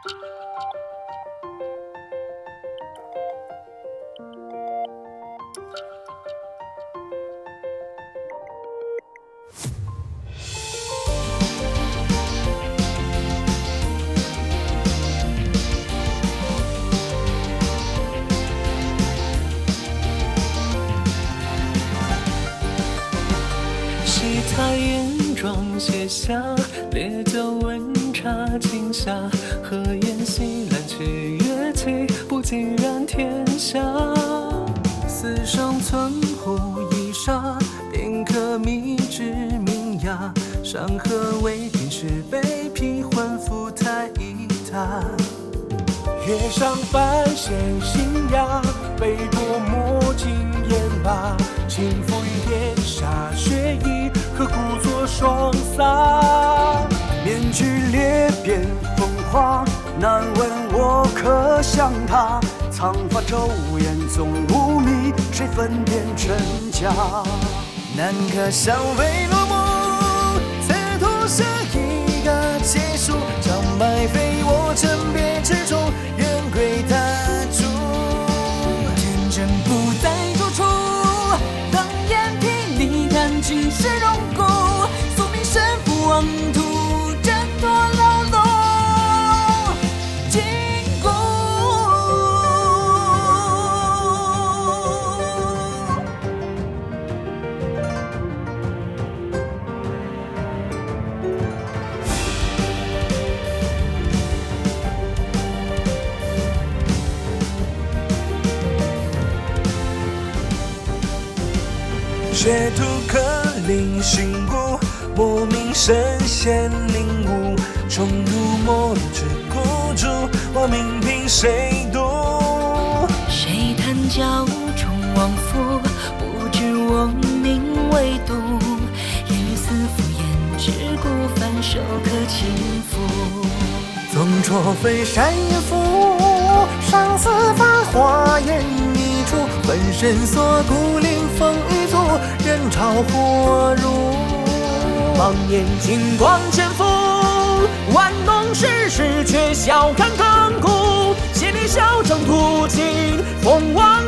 戏台眼妆卸下，烈酒温茶今夏。何言西兰曲乐器，不尽染天下。四声存壶一沙，便可觅知名雅。山河为平时杯，披还复太一榻。月上半弦新芽，杯多莫尽言罢。轻拂于天下雪意，何故作霜洒？面具裂变风华，难问我可像他。苍发骤眼总无觅，谁分辨真假？南柯笑微落幕，此图下一个结束。长白飞我枕别之中，愿归他处。天真不在多处，冷眼霹雳看尽是荣骨。宿命身负妄图，学徒可令心故，莫名神仙领悟。重入墨之孤注，我命凭谁渡？谁谈教中枉夫？不知我命为度。言语似敷衍，只顾反手可轻浮。纵浊飞山也负，上似繁华烟一出。分身锁骨凌风一族，人潮火入。望眼金光潜伏，玩弄世事却笑看亘古。携你笑征途尽，风亡